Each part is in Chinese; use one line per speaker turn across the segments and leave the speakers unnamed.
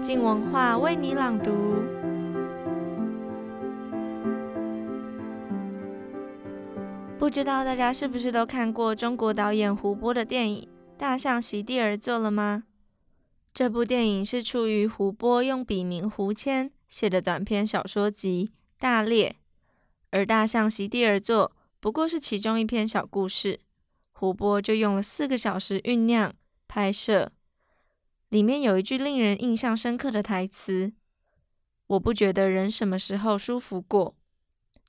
静文化为你朗读。不知道大家是不是都看过中国导演胡波的电影《大象席地而坐》了吗？这部电影是出于胡波用笔名胡谦写的短篇小说集《大猎》，而《大象席地而坐》不过是其中一篇小故事，胡波就用了四个小时酝酿拍摄。里面有一句令人印象深刻的台词：“我不觉得人什么时候舒服过。”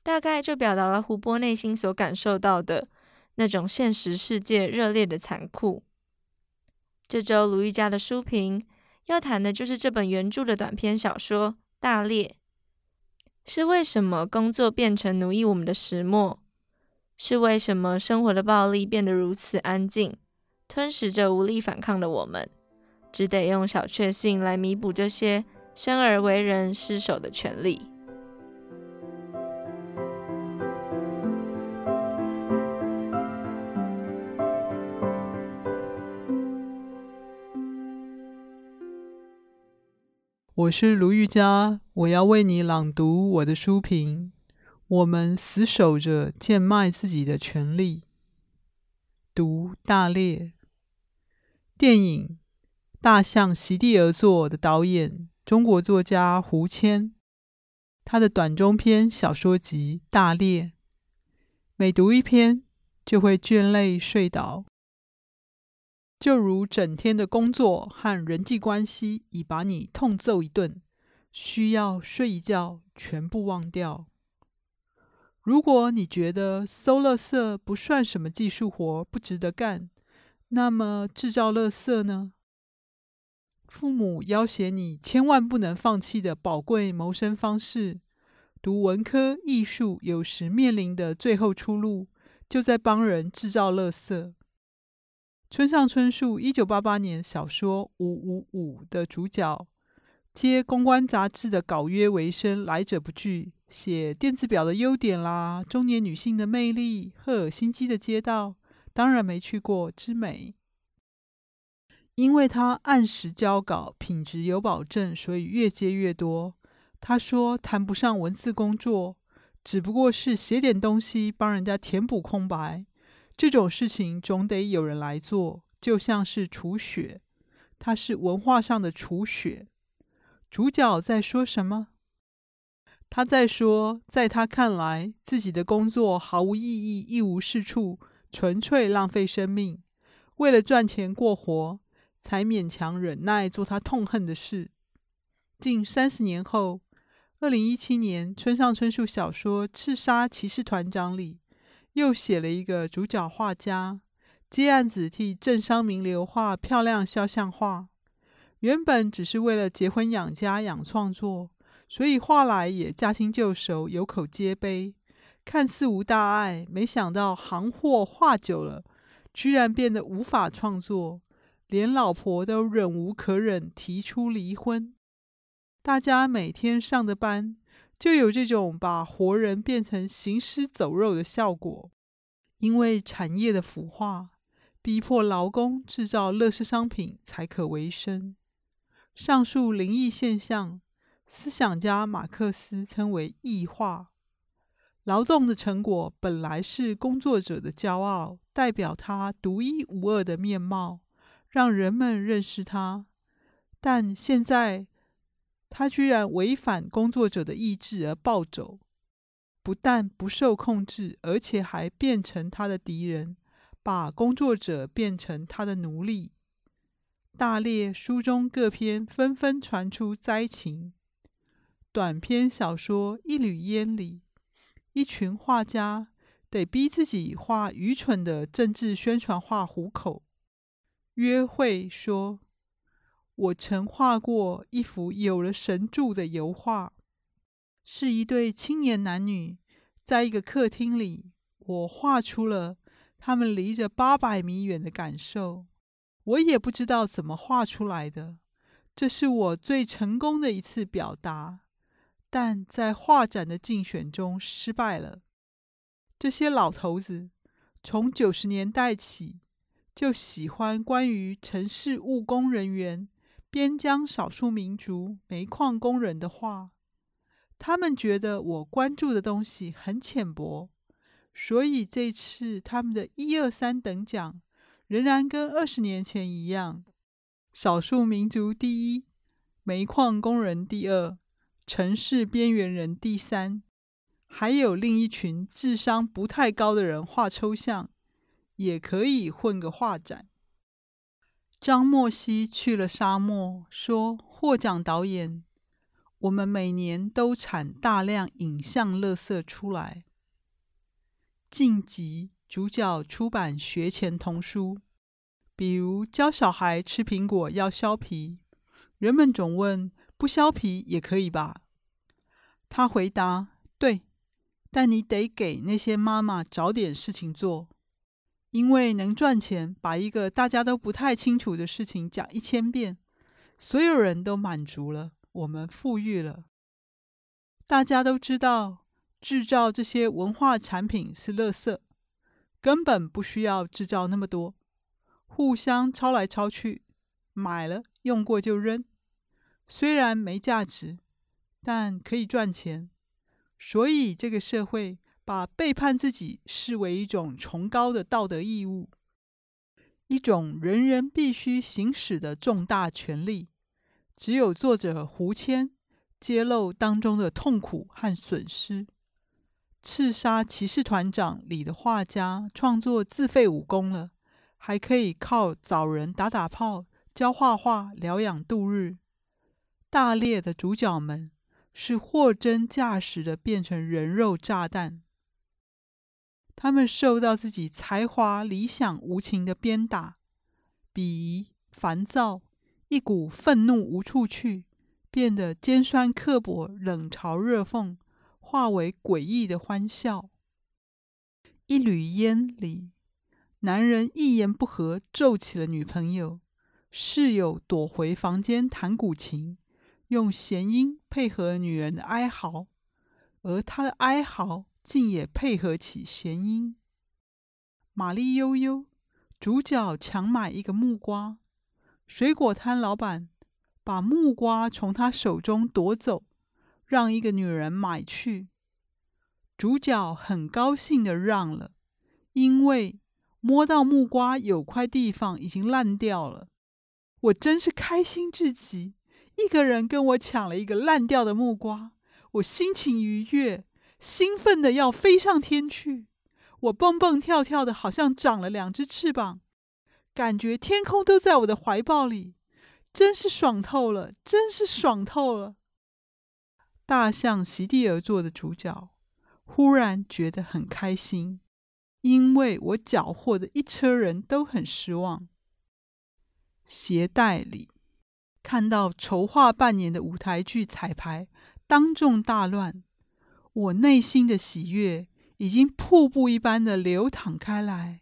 大概就表达了胡波内心所感受到的那种现实世界热烈的残酷。这周卢玉佳的书评要谈的就是这本原著的短篇小说《大猎》，是为什么工作变成奴役我们的石磨？是为什么生活的暴力变得如此安静，吞噬着无力反抗的我们，只得用小确幸来弥补这些生而为人失守的权利。
我是卢玉佳，我要为你朗读我的书评。我们死守着贱卖自己的权利。读大列电影《大象席地而坐》的导演，中国作家胡谦，他的短中篇小说集《大猎》，每读一篇就会倦累睡倒。就如整天的工作和人际关系已把你痛揍一顿，需要睡一觉，全部忘掉。如果你觉得收垃圾不算什么技术活，不值得干，那么制造垃圾呢？父母要挟你千万不能放弃的宝贵谋生方式，读文科艺术有时面临的最后出路，就在帮人制造垃圾。村上春树一九八八年小说《五五五》的主角，接公关杂志的稿约为生，来者不拒，写电子表的优点啦，中年女性的魅力，赫尔辛基的街道，当然没去过之美。因为他按时交稿，品质有保证，所以越接越多。他说谈不上文字工作，只不过是写点东西，帮人家填补空白。这种事情总得有人来做，就像是除雪，他是文化上的除雪。主角在说什么？他在说，在他看来，自己的工作毫无意义，一无是处，纯粹浪费生命。为了赚钱过活，才勉强忍耐做他痛恨的事。近三十年后，二零一七年，村上春树小说《刺杀骑士团长》里。又写了一个主角画家，接案子替政商名流画漂亮肖像画。原本只是为了结婚养家养创作，所以画来也驾轻就熟，有口皆碑，看似无大碍。没想到行货画久了，居然变得无法创作，连老婆都忍无可忍，提出离婚。大家每天上的班。就有这种把活人变成行尸走肉的效果，因为产业的腐化，逼迫劳工制造乐视商品才可为生。上述灵异现象，思想家马克思称为异化。劳动的成果本来是工作者的骄傲，代表他独一无二的面貌，让人们认识他。但现在，他居然违反工作者的意志而暴走，不但不受控制，而且还变成他的敌人，把工作者变成他的奴隶。大列书中各篇纷纷传出灾情。短篇小说《一缕烟》里，一群画家得逼自己画愚蠢的政治宣传画糊口。约会说。我曾画过一幅有了神助的油画，是一对青年男女在一个客厅里，我画出了他们离着八百米远的感受。我也不知道怎么画出来的，这是我最成功的一次表达，但在画展的竞选中失败了。这些老头子从九十年代起就喜欢关于城市务工人员。边疆少数民族煤矿工人的话。他们觉得我关注的东西很浅薄，所以这次他们的一二三等奖仍然跟二十年前一样：少数民族第一，煤矿工人第二，城市边缘人第三，还有另一群智商不太高的人画抽象，也可以混个画展。张默西去了沙漠，说获奖导演。我们每年都产大量影像垃圾出来。晋级主角出版学前童书，比如教小孩吃苹果要削皮，人们总问不削皮也可以吧？他回答：对，但你得给那些妈妈找点事情做，因为能赚钱，把一个大家都不太清楚的事情讲一千遍，所有人都满足了。我们富裕了，大家都知道制造这些文化产品是垃圾，根本不需要制造那么多，互相抄来抄去，买了用过就扔，虽然没价值，但可以赚钱。所以这个社会把背叛自己视为一种崇高的道德义务，一种人人必须行使的重大权利。只有作者胡谦揭露当中的痛苦和损失，《刺杀骑士团长》里的画家创作自废武功了，还可以靠找人打打炮、教画画疗养度日。大猎的主角们是货真价实的变成人肉炸弹，他们受到自己才华、理想无情的鞭打、鄙夷、烦躁。一股愤怒无处去，变得尖酸刻薄、冷嘲热讽，化为诡异的欢笑。一缕烟里，男人一言不合揍起了女朋友，室友躲回房间弹古琴，用弦音配合女人的哀嚎，而他的哀嚎竟也配合起弦音。玛丽悠悠，主角强买一个木瓜。水果摊老板把木瓜从他手中夺走，让一个女人买去。主角很高兴的让了，因为摸到木瓜有块地方已经烂掉了。我真是开心至极，一个人跟我抢了一个烂掉的木瓜，我心情愉悦，兴奋的要飞上天去。我蹦蹦跳跳的，好像长了两只翅膀。感觉天空都在我的怀抱里，真是爽透了，真是爽透了。大象席地而坐的主角忽然觉得很开心，因为我缴获的一车人都很失望。鞋带里看到筹划半年的舞台剧彩排当众大乱，我内心的喜悦已经瀑布一般的流淌开来。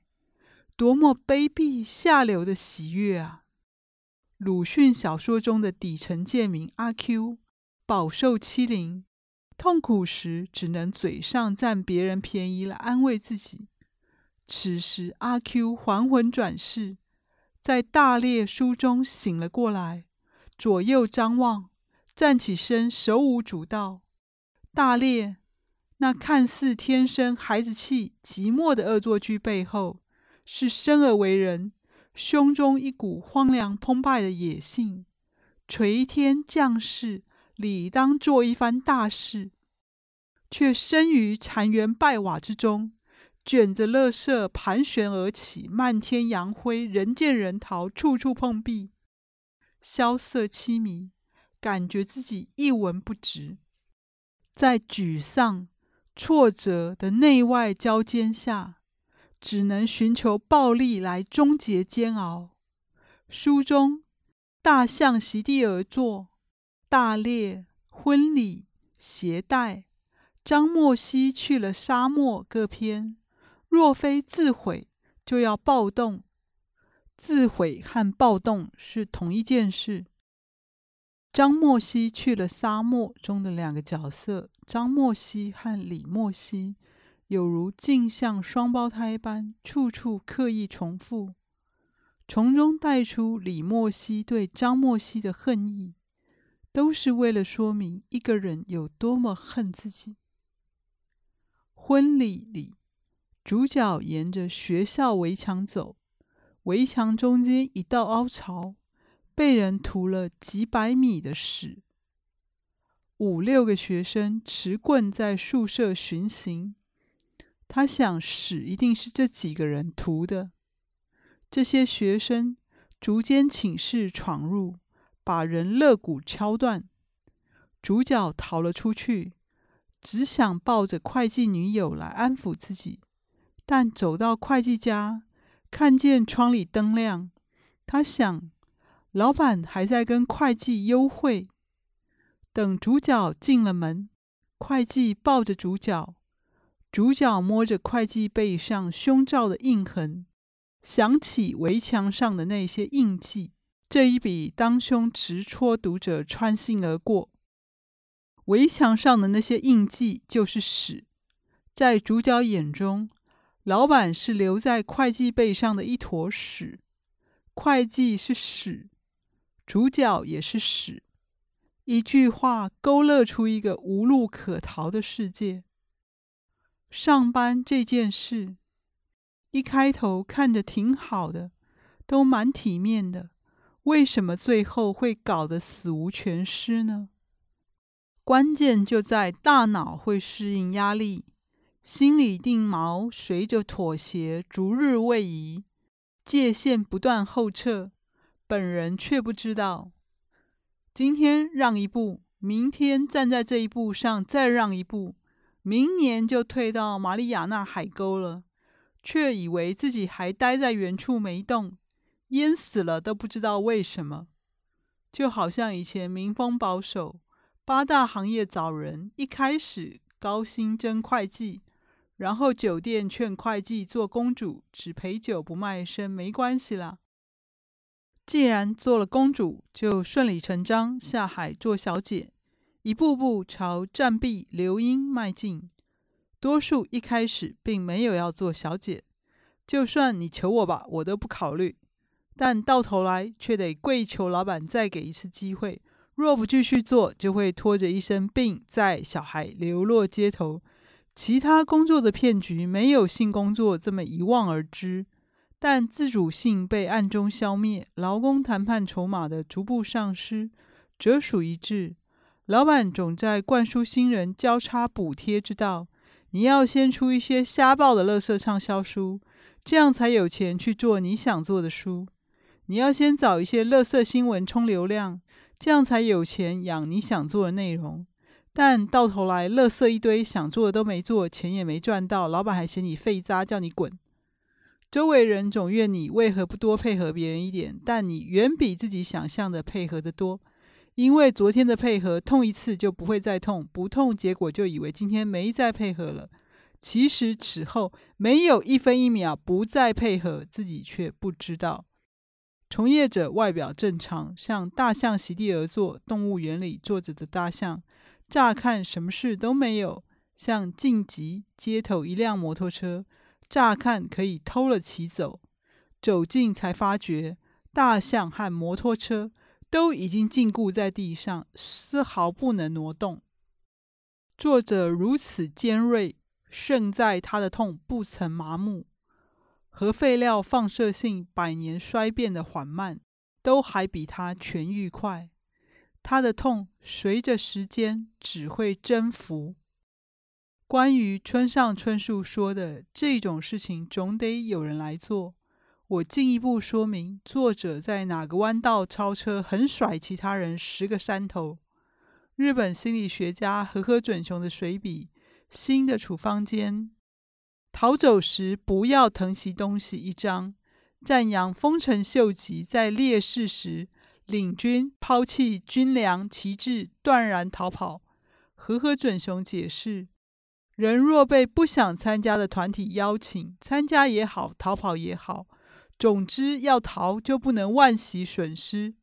多么卑鄙下流的喜悦啊！鲁迅小说中的底层贱民阿 Q，饱受欺凌，痛苦时只能嘴上占别人便宜来安慰自己。此时阿 Q 还魂转世，在大列书中醒了过来，左右张望，站起身，手舞足蹈。大列那看似天生孩子气、寂寞的恶作剧背后，是生而为人，胸中一股荒凉澎湃的野性，垂天降世，理当做一番大事，却生于残垣败瓦之中，卷着垃圾盘旋而起，漫天扬灰，人见人逃，处处碰壁，萧瑟凄迷，感觉自己一文不值，在沮丧、挫折的内外交煎下。只能寻求暴力来终结煎熬。书中，大象席地而坐，大猎、婚礼、鞋带，张莫西去了沙漠各篇。若非自毁，就要暴动。自毁和暴动是同一件事。张莫西去了沙漠中的两个角色，张默西和李默西。有如镜像双胞胎般，处处刻意重复。从中带出李莫西对张莫西的恨意，都是为了说明一个人有多么恨自己。婚礼里，主角沿着学校围墙走，围墙中间一道凹槽，被人涂了几百米的屎。五六个学生持棍在宿舍巡行，他想屎一定是这几个人涂的。这些学生逐间寝室闯入，把人肋骨敲断。主角逃了出去，只想抱着会计女友来安抚自己。但走到会计家，看见窗里灯亮，他想，老板还在跟会计幽会。等主角进了门，会计抱着主角，主角摸着会计背上胸罩的印痕。想起围墙上的那些印记，这一笔当胸直戳读者穿心而过。围墙上的那些印记就是屎，在主角眼中，老板是留在会计背上的一坨屎，会计是屎，主角也是屎。一句话勾勒出一个无路可逃的世界。上班这件事。一开头看着挺好的，都蛮体面的，为什么最后会搞得死无全尸呢？关键就在大脑会适应压力，心理定锚随着妥协逐日位移，界限不断后撤，本人却不知道，今天让一步，明天站在这一步上再让一步，明年就退到马里亚纳海沟了。却以为自己还待在原处没动，淹死了都不知道为什么。就好像以前民风保守，八大行业找人，一开始高薪争会计，然后酒店劝会计做公主，只陪酒不卖身，没关系啦。既然做了公主，就顺理成章下海做小姐，一步步朝战壁流莺迈进。多数一开始并没有要做小姐，就算你求我吧，我都不考虑。但到头来却得跪求老板再给一次机会。若不继续做，就会拖着一身病在小孩流落街头。其他工作的骗局没有性工作这么一望而知，但自主性被暗中消灭，劳工谈判筹码的逐步丧失，折属一致。老板总在灌输新人交叉补贴之道。你要先出一些瞎报的垃圾畅销书，这样才有钱去做你想做的书。你要先找一些垃圾新闻充流量，这样才有钱养你想做的内容。但到头来，垃圾一堆，想做的都没做，钱也没赚到，老板还嫌你废渣，叫你滚。周围人总怨你为何不多配合别人一点，但你远比自己想象的配合的多。因为昨天的配合痛一次就不会再痛，不痛结果就以为今天没再配合了。其实此后没有一分一秒不再配合，自己却不知道。从业者外表正常，像大象席地而坐，动物园里坐着的大象，乍看什么事都没有。像晋级街头一辆摩托车，乍看可以偷了骑走，走近才发觉大象和摩托车。都已经禁锢在地上，丝毫不能挪动。作者如此尖锐，胜在他的痛不曾麻木。核废料放射性百年衰变的缓慢，都还比他痊愈快。他的痛随着时间只会征服。关于村上春树说的这种事情，总得有人来做。我进一步说明，作者在哪个弯道超车，狠甩其他人十个山头。日本心理学家和和准雄的随笔《新的处方间》，逃走时不要疼惜东西一张，赞扬丰臣秀吉在烈士时领军抛弃军粮旗帜，断然逃跑。和和准雄解释：人若被不想参加的团体邀请，参加也好，逃跑也好。总之，要逃就不能万喜损失。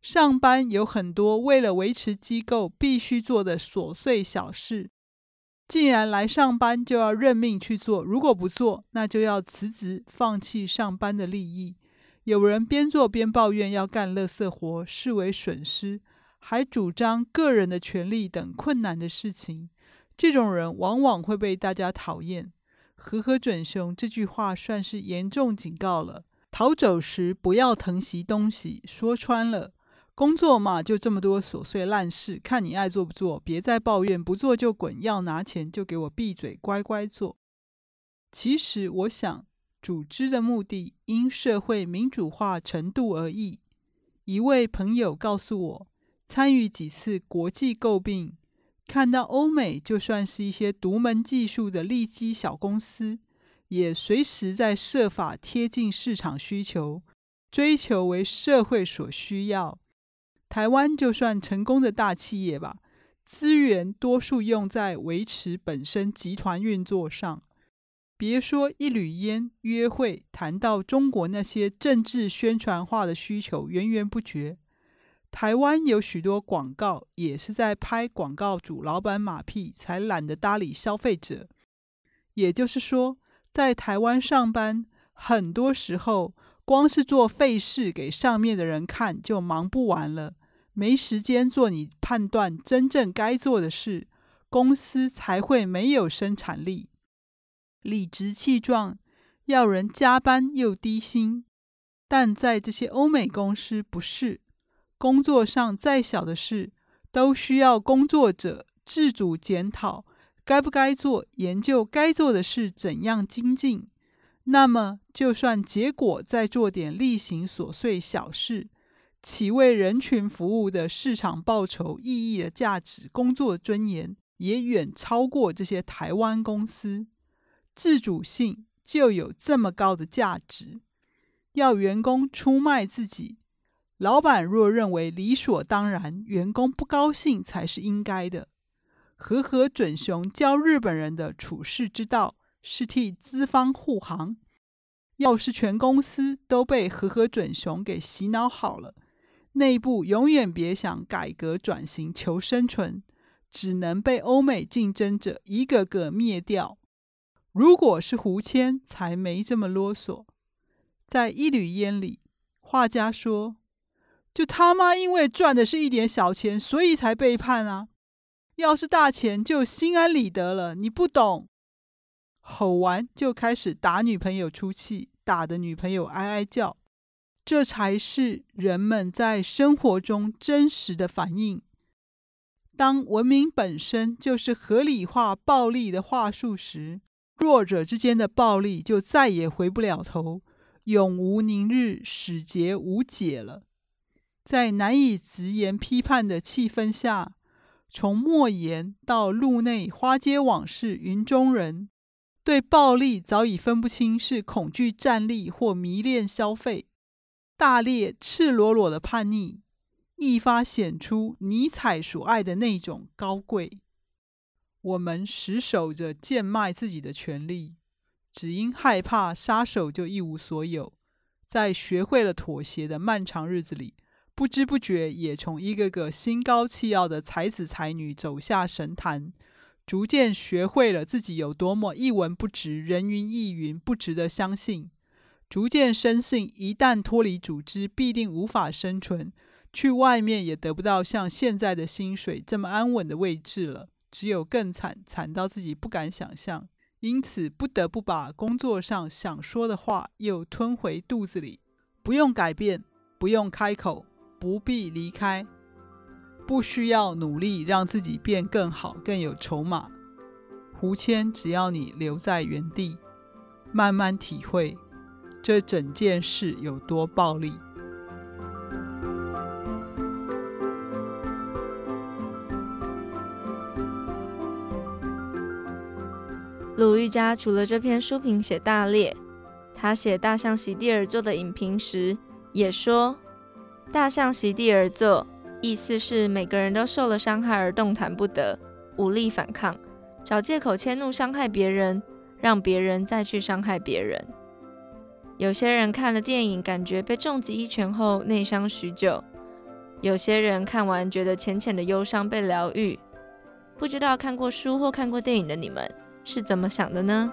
上班有很多为了维持机构必须做的琐碎小事，既然来上班，就要认命去做。如果不做，那就要辞职，放弃上班的利益。有人边做边抱怨要干垃圾活，视为损失，还主张个人的权利等困难的事情。这种人往往会被大家讨厌。和和准雄这句话算是严重警告了：逃走时不要疼惜东西。说穿了，工作嘛，就这么多琐碎烂事，看你爱做不做，别再抱怨，不做就滚，要拿钱就给我闭嘴，乖乖做。其实我想，组织的目的因社会民主化程度而异。一位朋友告诉我，参与几次国际诟病。看到欧美，就算是一些独门技术的利基小公司，也随时在设法贴近市场需求，追求为社会所需要。台湾就算成功的大企业吧，资源多数用在维持本身集团运作上。别说一缕烟约会，谈到中国那些政治宣传化的需求，源源不绝。台湾有许多广告，也是在拍广告主老板马屁，才懒得搭理消费者。也就是说，在台湾上班，很多时候光是做费事给上面的人看，就忙不完了，没时间做你判断真正该做的事，公司才会没有生产力，理直气壮要人加班又低薪。但在这些欧美公司，不是。工作上再小的事，都需要工作者自主检讨该不该做，研究该做的事怎样精进。那么，就算结果再做点例行琐碎小事，其为人群服务的市场报酬、意义的价值、工作尊严，也远超过这些台湾公司。自主性就有这么高的价值，要员工出卖自己。老板若认为理所当然，员工不高兴才是应该的。和和准雄教日本人的处世之道是替资方护航。要是全公司都被和和准雄给洗脑好了，内部永远别想改革转型求生存，只能被欧美竞争者一个个灭掉。如果是胡谦，才没这么啰嗦。在一缕烟里，画家说。就他妈因为赚的是一点小钱，所以才背叛啊！要是大钱，就心安理得了。你不懂。吼完就开始打女朋友出气，打的女朋友哀哀叫。这才是人们在生活中真实的反应。当文明本身就是合理化暴力的话术时，弱者之间的暴力就再也回不了头，永无宁日，始结无解了。在难以直言批判的气氛下，从莫言到路内花街往事云中人，对暴力早已分不清是恐惧战栗或迷恋消费。大烈赤裸裸的叛逆，一发显出尼采所爱的那种高贵。我们死守着贱卖自己的权利，只因害怕杀手就一无所有。在学会了妥协的漫长日子里。不知不觉也从一个个心高气傲的才子才女走下神坛，逐渐学会了自己有多么一文不值、人云亦云，不值得相信。逐渐深信，一旦脱离组织，必定无法生存，去外面也得不到像现在的薪水这么安稳的位置了，只有更惨，惨到自己不敢想象。因此，不得不把工作上想说的话又吞回肚子里，不用改变，不用开口。不必离开，不需要努力让自己变更好、更有筹码。胡谦，只要你留在原地，慢慢体会这整件事有多暴力。
鲁豫家除了这篇书评写大列，他写大象席地而坐的影评时也说。大象席地而坐，意思是每个人都受了伤害而动弹不得，无力反抗，找借口迁怒伤害别人，让别人再去伤害别人。有些人看了电影，感觉被重击一拳后内伤许久；有些人看完觉得浅浅的忧伤被疗愈。不知道看过书或看过电影的你们是怎么想的呢？